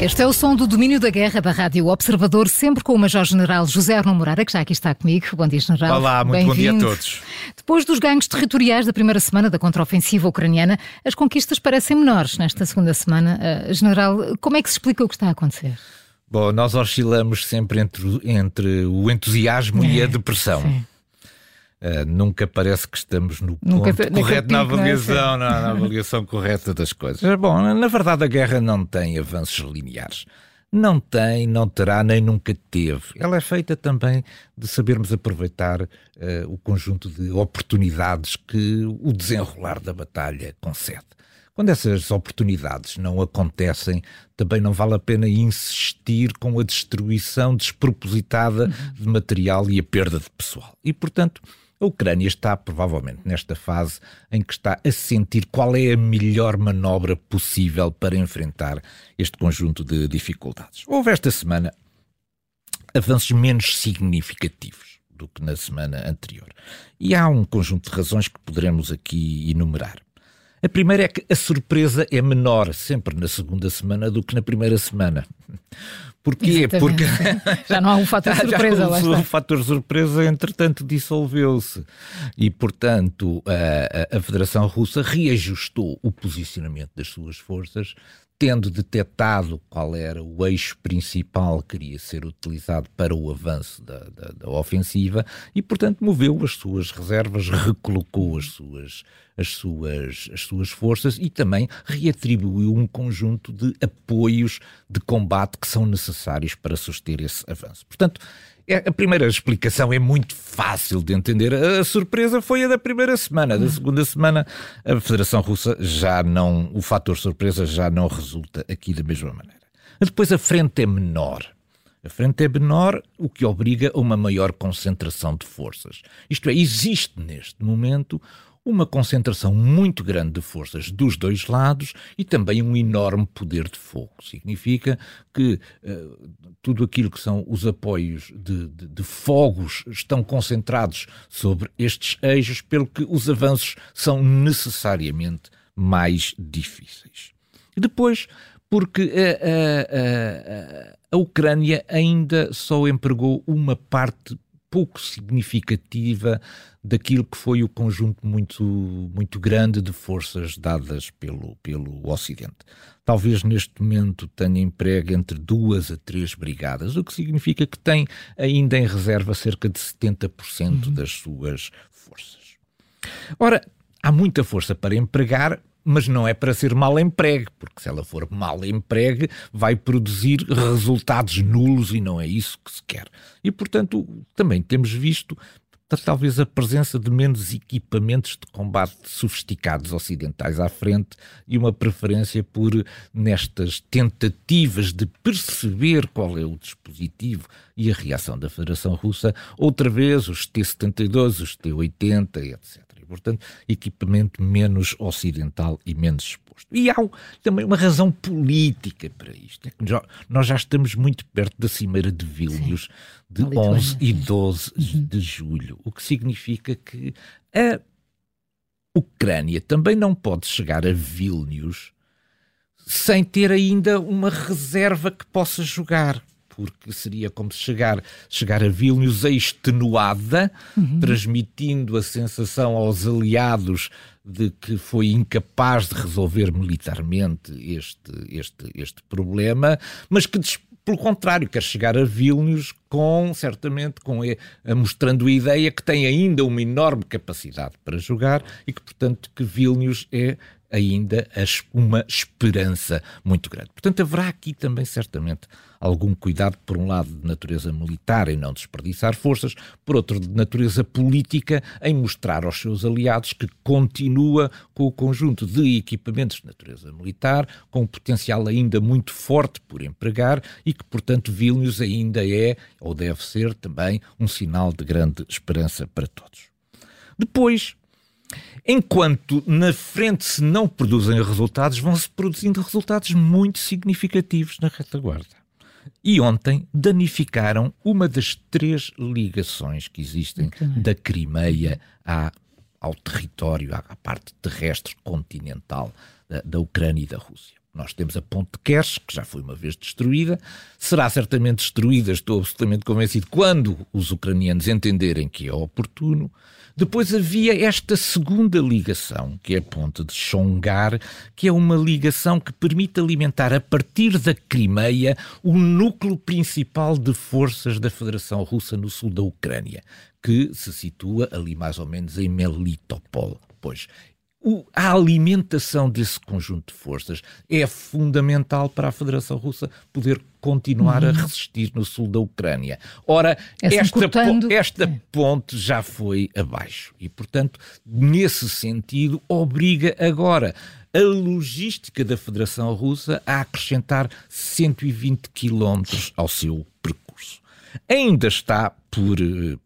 Este é o som do domínio da guerra da Rádio Observador, sempre com o Major-General José Arno Moreira, que já aqui está comigo. Bom dia, General. Olá, muito bom dia a todos. Depois dos ganhos territoriais da primeira semana da contraofensiva ucraniana, as conquistas parecem menores nesta segunda semana. Uh, General, como é que se explica o que está a acontecer? Bom, nós oscilamos sempre entre, entre o entusiasmo é, e a depressão. Uh, nunca parece que estamos no nunca, ponto correto na avaliação, na, na avaliação correta das coisas. Bom, na verdade a guerra não tem avanços lineares. Não tem, não terá, nem nunca teve. Ela é feita também de sabermos aproveitar uh, o conjunto de oportunidades que o desenrolar da batalha concede. Quando essas oportunidades não acontecem, também não vale a pena insistir com a destruição despropositada de material e a perda de pessoal. E, portanto, a Ucrânia está provavelmente nesta fase em que está a sentir qual é a melhor manobra possível para enfrentar este conjunto de dificuldades. Houve esta semana avanços menos significativos do que na semana anterior. E há um conjunto de razões que poderemos aqui enumerar. A primeira é que a surpresa é menor sempre na segunda semana do que na primeira semana. Porquê? Exatamente. Porque já não há um fator surpresa. Já, o, o fator surpresa, entretanto, dissolveu-se. E, portanto, a, a Federação Russa reajustou o posicionamento das suas forças tendo detectado qual era o eixo principal que queria ser utilizado para o avanço da, da, da, ofensiva e, portanto, moveu as suas reservas, recolocou as suas, as, suas, as suas forças e também reatribuiu um conjunto de apoios de combate que são necessários para suster esse avanço. Portanto, é, a primeira explicação é muito fácil de entender. A surpresa foi a da primeira semana. Da segunda semana, a Federação Russa já não. O fator surpresa já não resulta aqui da mesma maneira. Depois a frente é menor. A frente é menor, o que obriga a uma maior concentração de forças. Isto é, existe neste momento uma concentração muito grande de forças dos dois lados e também um enorme poder de fogo. Significa que uh, tudo aquilo que são os apoios de, de, de, fogos estão concentrados sobre estes eixos, pelo que os avanços são necessariamente mais difíceis. E depois, porque a, a, a, a Ucrânia ainda só empregou uma parte pouco significativa daquilo que foi o conjunto muito, muito grande de forças dadas pelo, pelo Ocidente. Talvez neste momento tenha emprego entre duas a três brigadas, o que significa que tem ainda em reserva cerca de 70% uhum. das suas forças. Ora, há muita força para empregar, mas não é para ser mal empregue, porque se ela for mal empregue, vai produzir resultados nulos e não é isso que se quer. E, portanto, também temos visto talvez a presença de menos equipamentos de combate sofisticados ocidentais à frente e uma preferência por, nestas tentativas de perceber qual é o dispositivo e a reação da Federação Russa, outra vez os T-72, os T-80, etc portanto, equipamento menos ocidental e menos E há também uma razão política para isto. É já, nós já estamos muito perto da Cimeira de Vilnius de 11 e 12 uhum. de julho, o que significa que a Ucrânia também não pode chegar a Vilnius sem ter ainda uma reserva que possa jogar porque seria como chegar, chegar a Vilnius extenuada, uhum. transmitindo a sensação aos aliados de que foi incapaz de resolver militarmente este, este, este problema, mas que pelo contrário, quer chegar a Vilnius com, certamente, com mostrando a ideia que tem ainda uma enorme capacidade para jogar e que, portanto, que Vilnius é ainda uma esperança muito grande. Portanto, haverá aqui também, certamente, algum cuidado, por um lado, de natureza militar em não desperdiçar forças, por outro, de natureza política em mostrar aos seus aliados que continua com o conjunto de equipamentos de natureza militar, com um potencial ainda muito forte por empregar e que, portanto, Vilnius ainda é, ou deve ser também, um sinal de grande esperança para todos. Depois, Enquanto na frente se não produzem resultados, vão-se produzindo resultados muito significativos na retaguarda. E ontem danificaram uma das três ligações que existem da Crimeia à, ao território, à, à parte terrestre continental da, da Ucrânia e da Rússia. Nós temos a ponte de Kerch, que já foi uma vez destruída, será certamente destruída, estou absolutamente convencido, quando os ucranianos entenderem que é oportuno. Depois havia esta segunda ligação, que é a ponte de Chongar, que é uma ligação que permite alimentar a partir da Crimeia o núcleo principal de forças da Federação Russa no sul da Ucrânia, que se situa ali mais ou menos em Melitopol. Pois o, a alimentação desse conjunto de forças é fundamental para a Federação Russa poder continuar uhum. a resistir no sul da Ucrânia. Ora, é esta, po esta é. ponte já foi abaixo e, portanto, nesse sentido, obriga agora a logística da Federação Russa a acrescentar 120 quilómetros ao seu percurso. Ainda está por,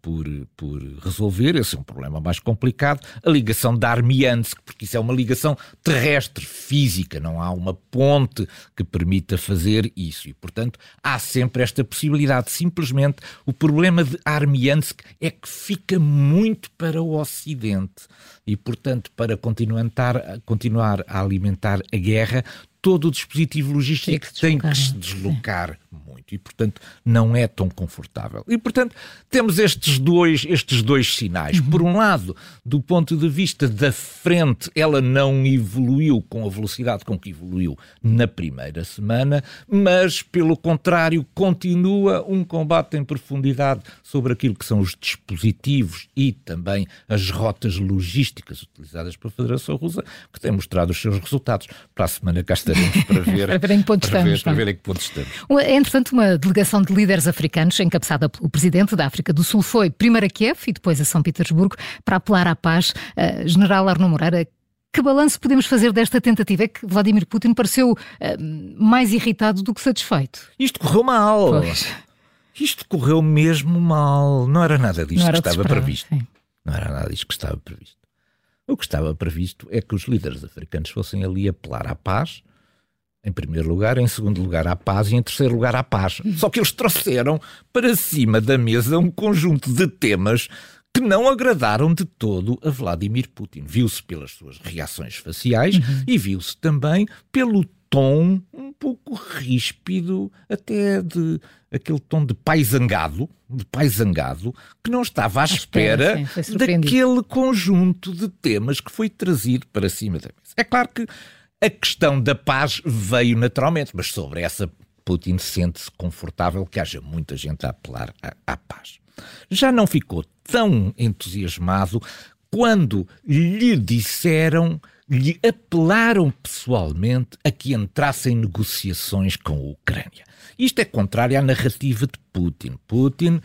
por, por resolver, esse é um problema mais complicado, a ligação da Armiansk, porque isso é uma ligação terrestre, física, não há uma ponte que permita fazer isso. E, portanto, há sempre esta possibilidade. Simplesmente, o problema de Armiansk é que fica muito para o Ocidente. E, portanto, para continuar, continuar a alimentar a guerra, todo o dispositivo logístico tem que se deslocar muito e, portanto, não é tão confortável. E, portanto, temos estes dois, estes dois sinais. Uhum. Por um lado, do ponto de vista da frente, ela não evoluiu com a velocidade com que evoluiu na primeira semana, mas, pelo contrário, continua um combate em profundidade sobre aquilo que são os dispositivos e também as rotas logísticas utilizadas pela Federação Russa, que tem mostrado os seus resultados. Para a semana cá estaremos para ver, para ver em que ponto para estamos. Ver, para ver em que ponto estamos. Entretanto, uma delegação de líderes africanos, encabeçada pelo presidente da África do Sul, foi primeiro a Kiev e depois a São Petersburgo para apelar à paz. Uh, General Arno Moreira, que balanço podemos fazer desta tentativa? É que Vladimir Putin pareceu uh, mais irritado do que satisfeito. Isto correu mal. Pois. Isto correu mesmo mal. Não era nada disto era que estava previsto. Sim. Não era nada disto que estava previsto. O que estava previsto é que os líderes africanos fossem ali apelar à paz, em primeiro lugar, em segundo lugar à paz e em terceiro lugar à paz. Só que eles trouxeram para cima da mesa um conjunto de temas que não agradaram de todo a Vladimir Putin. Viu-se pelas suas reações faciais uhum. e viu-se também pelo tom um pouco ríspido, até de aquele tom de pai zangado, de pai zangado, que não estava à, à espera, espera sim, daquele conjunto de temas que foi trazido para cima da mesa. É claro que a questão da paz veio naturalmente, mas sobre essa Putin sente-se confortável que haja muita gente a apelar à, à paz. Já não ficou tão entusiasmado quando lhe disseram lhe apelaram pessoalmente a que entrasse em negociações com a Ucrânia. Isto é contrário à narrativa de Putin. Putin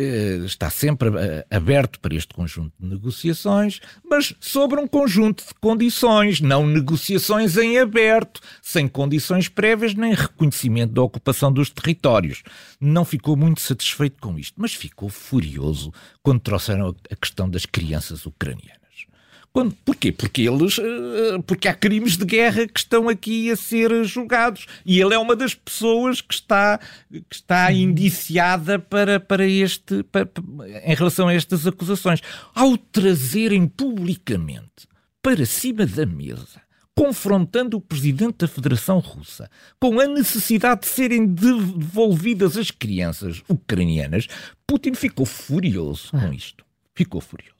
está sempre eh, aberto para este conjunto de negociações, mas sobre um conjunto de condições, não negociações em aberto, sem condições prévias nem reconhecimento da ocupação dos territórios. Não ficou muito satisfeito com isto, mas ficou furioso quando trouxeram a questão das crianças ucranianas. Quando, porquê? Porque eles, eh, porque há crimes de guerra que estão aqui a ser julgados e ele é uma das pessoas que está, que está indiciada para, para este, para, em relação a estas acusações. Ao trazerem publicamente para cima da mesa confrontando o presidente da Federação Russa com a necessidade de serem devolvidas as crianças ucranianas, Putin ficou furioso com ah. isto. Ficou furioso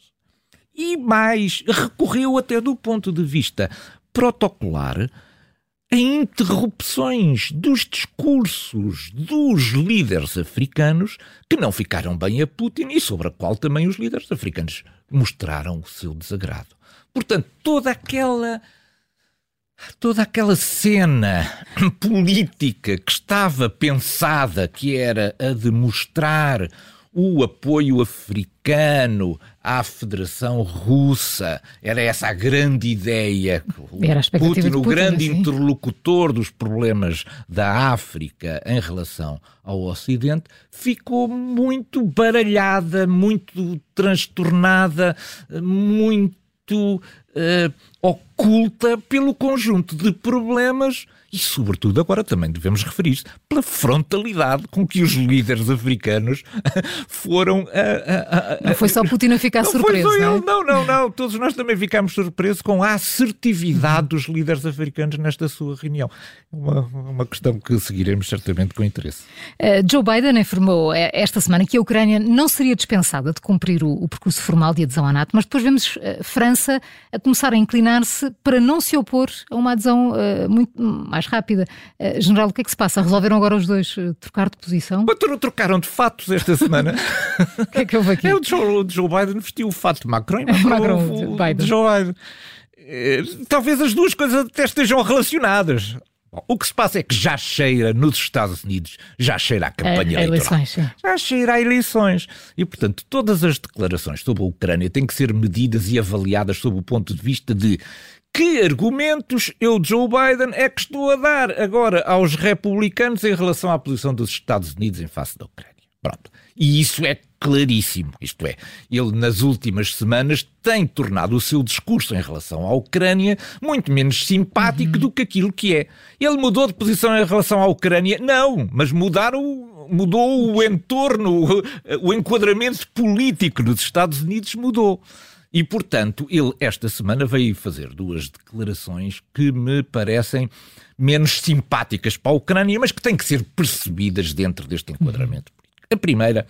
e mais, recorreu até do ponto de vista protocolar a interrupções dos discursos dos líderes africanos que não ficaram bem a Putin e sobre a qual também os líderes africanos mostraram o seu desagrado. Portanto, toda aquela toda aquela cena política que estava pensada que era a de mostrar o apoio africano à Federação Russa. Era essa a grande ideia. Era a Putin, Putin, o grande interlocutor dos problemas da África em relação ao Ocidente, ficou muito baralhada, muito transtornada, muito uh, oculta pelo conjunto de problemas e, sobretudo, agora também devemos referir pela frontalidade com que os líderes africanos foram. A, a, a, não foi só Putin a ficar não surpreso. Foi não, é? não, não, não. Todos nós também ficámos surpresos com a assertividade dos líderes africanos nesta sua reunião. Uma, uma questão que seguiremos certamente com interesse. Uh, Joe Biden informou eh, esta semana que a Ucrânia não seria dispensada de cumprir o, o percurso formal de adesão à NATO, mas depois vemos uh, França a começar a inclinar-se para não se opor a uma adesão uh, muito mais rápida. Uh, General, o que é que se passa? Resolveram agora os dois uh, trocar de posição? Trocaram de fatos esta semana. O que é que houve aqui? É o Joe, o Joe Biden vestiu o fato de Macron e Macron, Macron o, Biden. Joe Biden. Talvez as duas coisas até estejam relacionadas. Bom, o que se passa é que já cheira nos Estados Unidos, já cheira a campanha é, eleitoral. Eleições, já cheira a eleições. E, portanto, todas as declarações sobre a Ucrânia têm que ser medidas e avaliadas sob o ponto de vista de que argumentos eu, Joe Biden, é que estou a dar agora aos republicanos em relação à posição dos Estados Unidos em face da Ucrânia? Pronto. E isso é claríssimo. Isto é, ele nas últimas semanas tem tornado o seu discurso em relação à Ucrânia muito menos simpático uhum. do que aquilo que é. Ele mudou de posição em relação à Ucrânia? Não, mas mudaram, mudou o entorno, o enquadramento político nos Estados Unidos mudou. E, portanto, ele esta semana veio fazer duas declarações que me parecem menos simpáticas para a Ucrânia, mas que têm que ser percebidas dentro deste enquadramento político. A primeira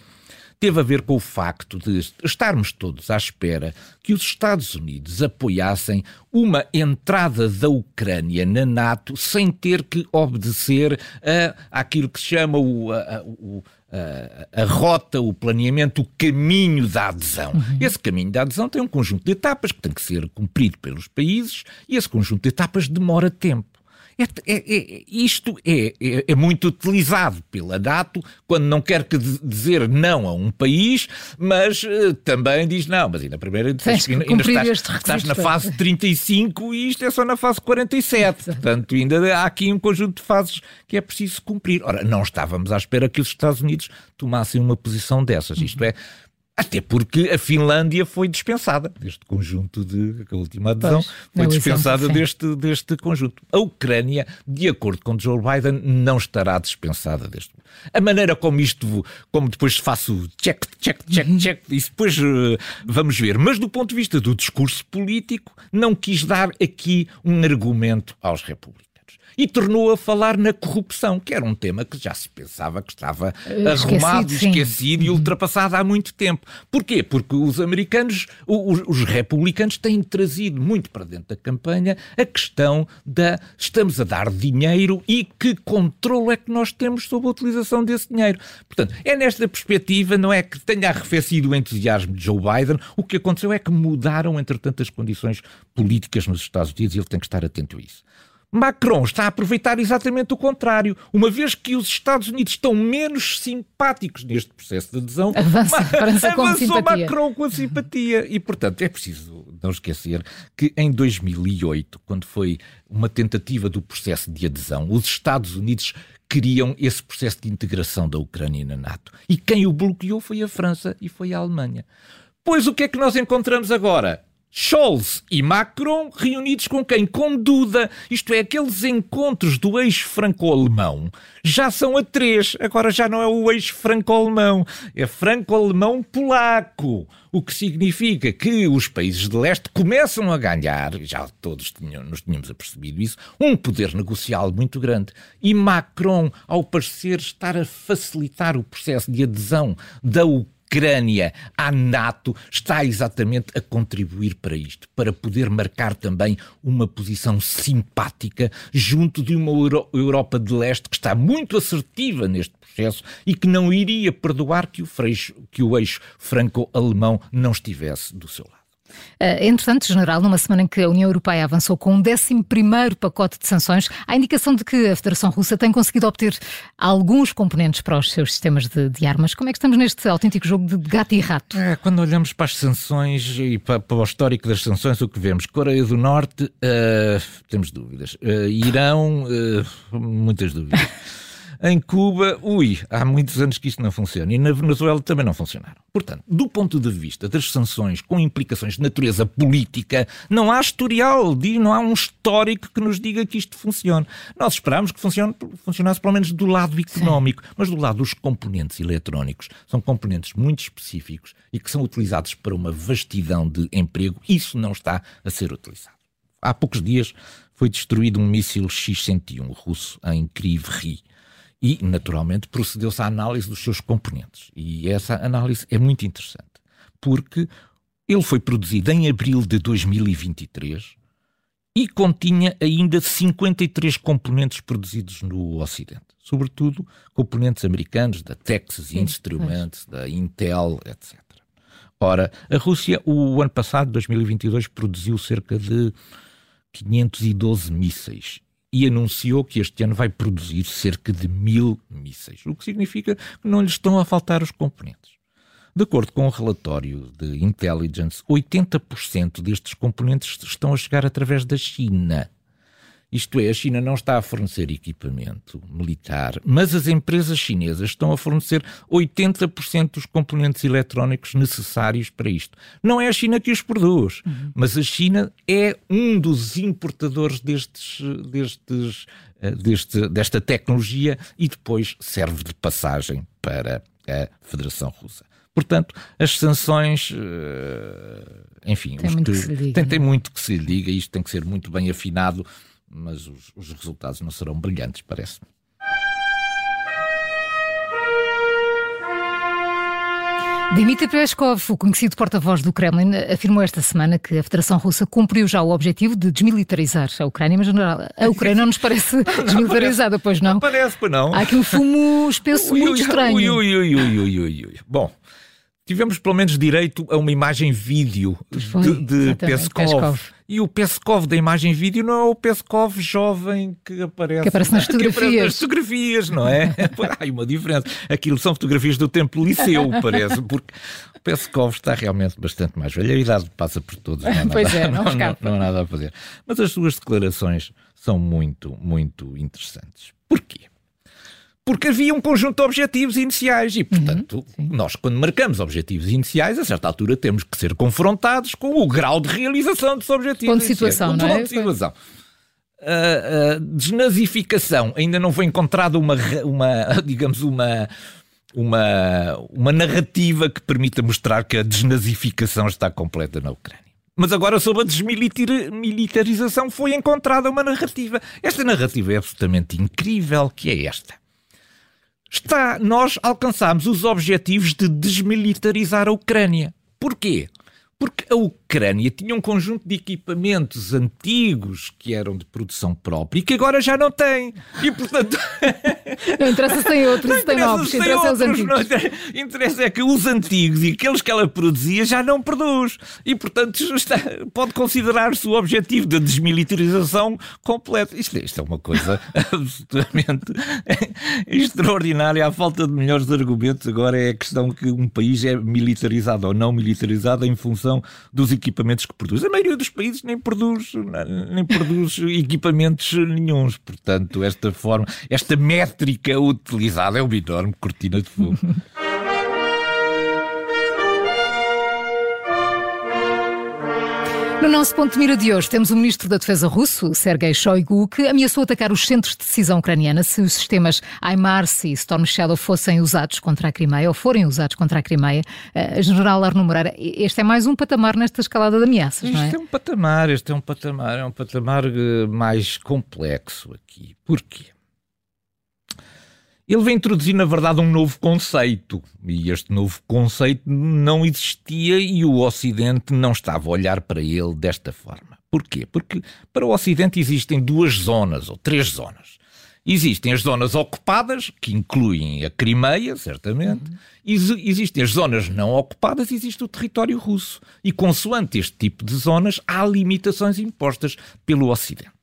teve a ver com o facto de estarmos todos à espera que os Estados Unidos apoiassem uma entrada da Ucrânia na NATO sem ter que obedecer a, àquilo que se chama o, a, o a, a, rota, o planeamento, o caminho da adesão. Uhum. Esse caminho da adesão tem um conjunto de etapas que tem que ser cumprido pelos países e esse conjunto de etapas demora tempo. É, é, é, isto é, é, é, muito utilizado pela NATO quando não quer que dizer não a um país, mas uh, também diz não, mas ainda primeiro ainda, ainda estás, estás, na fase 35 e isto é só na fase 47. Portanto, ainda há aqui um conjunto de fases que é preciso cumprir. Ora, não estávamos à espera que os Estados Unidos tomassem uma posição dessas. Isto é, até porque a Finlândia foi dispensada deste conjunto de. A última adesão pois, foi dispensada deste, deste conjunto. A Ucrânia, de acordo com Joe Biden, não estará dispensada deste. A maneira como isto, como depois faço check, check, check, uhum. check, isso depois uh, vamos ver. Mas do ponto de vista do discurso político, não quis dar aqui um argumento aos republicanos e tornou a falar na corrupção, que era um tema que já se pensava que estava uh, arrumado, esquecido, esquecido e ultrapassado há muito tempo. Porquê? Porque os americanos, os, os, republicanos têm trazido muito para dentro da campanha a questão da estamos a dar dinheiro e que controle é que nós temos sobre a utilização desse dinheiro. Portanto, é nesta perspectiva, não é que tenha arrefecido o entusiasmo de Joe Biden, o que aconteceu é que mudaram, entretanto, as condições políticas nos Estados Unidos e ele tem que estar atento a isso. Macron está a aproveitar exatamente o contrário. Uma vez que os Estados Unidos estão menos simpáticos neste processo de adesão, Avança, avançou Macron com a simpatia. E, portanto, é preciso não esquecer que em 2008, quando foi uma tentativa do processo de adesão, os Estados Unidos queriam esse processo de integração da Ucrânia na NATO. E quem o bloqueou foi a França e foi a Alemanha. Pois o que é que nós encontramos agora? Scholz e Macron reunidos com quem? Com Duda. Isto é, aqueles encontros do eixo franco-alemão já são a três. Agora já não é o eixo franco-alemão, é franco-alemão-polaco. O que significa que os países de leste começam a ganhar, já todos tinham, nos tínhamos apercebido isso, um poder negocial muito grande. E Macron, ao parecer estar a facilitar o processo de adesão da Ucrânia, Ucrânia à NATO está exatamente a contribuir para isto, para poder marcar também uma posição simpática junto de uma Europa de leste que está muito assertiva neste processo e que não iria perdoar que o, freixo, que o eixo franco-alemão não estivesse do seu lado. Uh, entretanto, General, numa semana em que a União Europeia avançou com um 11 pacote de sanções, há indicação de que a Federação Russa tem conseguido obter alguns componentes para os seus sistemas de, de armas. Como é que estamos neste autêntico jogo de gato e rato? É, quando olhamos para as sanções e para, para, o histórico das sanções, o que vemos? Coreia do Norte, uh, temos dúvidas. Uh, Irão, muitas dúvidas. Em Cuba, ui, há muitos anos que isto não funciona. E na Venezuela também não funcionaram. Portanto, do ponto de vista das sanções com implicações de natureza política, não há historial, não há um histórico que nos diga que isto funcione. Nós esperámos que funcione, funcionasse pelo menos do lado económico, Sim. mas do lado dos componentes eletrónicos. São componentes muito específicos e que são utilizados para uma vastidão de emprego. Isso não está a ser utilizado. Há poucos dias foi destruído um míssil X-101 russo em Kryvyi e, naturalmente, procedeu-se à análise dos seus componentes. E essa análise é muito interessante, porque ele foi produzido em abril de 2023 e continha ainda 53 componentes produzidos no Ocidente, sobretudo componentes americanos da Texas Sim, Instruments, da Intel, etc. Ora, a Rússia, o ano passado, 2022, produziu cerca de 512 mísseis e anunciou que este ano vai produzir cerca de mil mísseis, o que significa que não lhe estão a faltar os componentes. De acordo com o um relatório de Intelligence, 80% destes componentes estão a chegar através da China. Isto é, a China não está a fornecer equipamento militar, mas as empresas chinesas estão a fornecer 80% dos componentes eletrónicos necessários para isto. Não é a China que os produz, uhum. mas a China é um dos importadores destes, destes, eh, deste, desta tecnologia e depois serve de passagem para a Federação Russa. Portanto, as sanções, eh, enfim, tem, muito, que, que diga, tem, tem muito que se lhe diga, isto tem que ser muito bem afinado mas os, os resultados não serão brilhantes, parece-me. Dmitry Peskov, o conhecido porta-voz do Kremlin, afirmou esta semana que a Federação Russa cumpriu já o objetivo de desmilitarizar a Ucrânia, mas a Ucrânia não nos parece desmilitarizada, pois não? Não parece, pois não. Há aqui um fumo espesso ui, muito estranho. Ui, ui, ui, ui, ui, ui. Bom, tivemos pelo menos direito a uma imagem vídeo de, de Peskov. Peskov. E o Peskov da imagem vídeo não é o Peskov jovem que aparece, que aparece nas fotografias. Aparece nas fotografias, não é? Há uma diferença. Aquilo são fotografias do tempo liceu, parece, porque o Peskov está realmente bastante mais velho. A idade passa por todos. Não há nada, pois é, não, não, não, não há nada a fazer. Mas as suas declarações são muito, muito interessantes. Porquê? Porque havia um conjunto de objetivos iniciais e, portanto, uhum, nós, quando marcamos objetivos iniciais, a certa altura temos que ser confrontados com o grau de realização desses objetivos. Ponto de situação, não é? Ponto de situação. A, a desnazificação ainda não foi encontrada uma, uma digamos, uma, uma, uma narrativa que permita mostrar que a desnazificação está completa na Ucrânia. Mas agora, sobre a desmilitarização, foi encontrada uma narrativa. Esta narrativa é absolutamente incrível, que é esta está, nós alcançámos os objetivos de desmilitarizar a Ucrânia. Porquê? Porque a Ucrânia tinha um conjunto de equipamentos antigos que eram de produção própria e que agora já não tem. E portanto. Não interessa se tem outros, se tem novos, se interessa outros, os antigos. Não, interessa é que os antigos e aqueles que ela produzia já não produz. E portanto está, pode considerar-se o objetivo da desmilitarização completa. Isto, isto é uma coisa absolutamente extraordinária. A falta de melhores argumentos agora é a questão que um país é militarizado ou não militarizado em função dos equipamentos que produz. A maioria dos países nem produz, nem produz equipamentos nenhums. Portanto, esta forma, esta métrica utilizada é uma enorme cortina de fumo. No nosso ponto de mira de hoje, temos o ministro da Defesa russo, Sergei Shoigu, que ameaçou atacar os centros de decisão ucraniana se os sistemas HIMARS e Storm Shadow fossem usados contra a Crimeia ou forem usados contra a Crimeia. Uh, General Arno Moreira, este é mais um patamar nesta escalada de ameaças, não é? Este é um patamar, este é um patamar, é um patamar uh, mais complexo aqui. Porquê? Ele vem introduzir, na verdade, um novo conceito. E este novo conceito não existia e o Ocidente não estava a olhar para ele desta forma. Porquê? Porque para o Ocidente existem duas zonas, ou três zonas. Existem as zonas ocupadas, que incluem a Crimeia, certamente. Uhum. Existem as zonas não ocupadas e existe o território russo. E, consoante este tipo de zonas, há limitações impostas pelo Ocidente.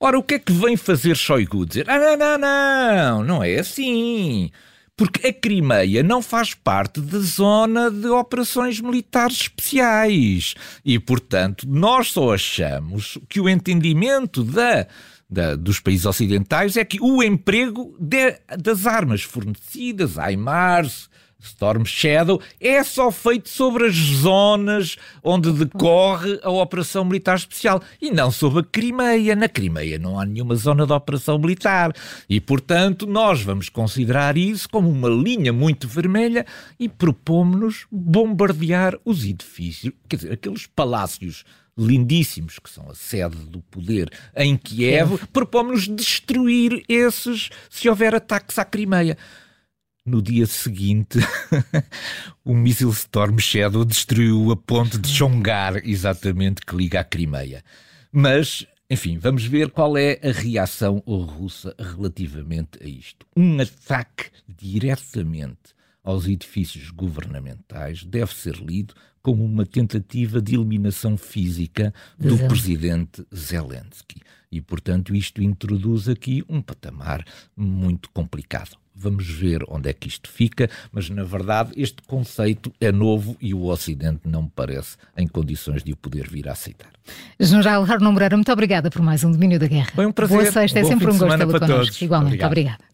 Ora, o que é que vem fazer Shoigu? Dizer, ah, não, não, não, não é assim. Porque a Crimeia não faz parte da zona de operações militares especiais. E, portanto, nós só achamos que o entendimento da da, dos países ocidentais é que o emprego de, das armas fornecidas, HIMARS, Storm Shadow é só feito sobre as zonas onde decorre a operação militar especial e não sobre a Crimeia. Na Crimeia não há nenhuma zona de operação militar e, portanto, nós vamos considerar isso como uma linha muito vermelha e propomos-nos bombardear os edifícios, quer dizer, aqueles palácios lindíssimos, que são a sede do poder em Kiev, propomos-nos destruir esses se houver ataques à Crimeia. No dia seguinte, o míssil Storm Shadow destruiu a ponte de Chongar, exatamente, que liga à Crimeia. Mas, enfim, vamos ver qual é a reação russa relativamente a isto. Um ataque diretamente aos edifícios governamentais deve ser lido como uma tentativa de eliminação física do presidente Zelensky. E, portanto, isto introduz aqui um patamar muito complicado. Vamos ver onde é que isto fica, mas na verdade este conceito é novo e o Ocidente não me parece em condições de o poder vir a aceitar. General Arno Moreira, muito obrigada por mais um Domínio da Guerra. Foi um prazer. Boa sexta, é sempre um gosto tê-lo connosco. Igualmente, obrigado. obrigada.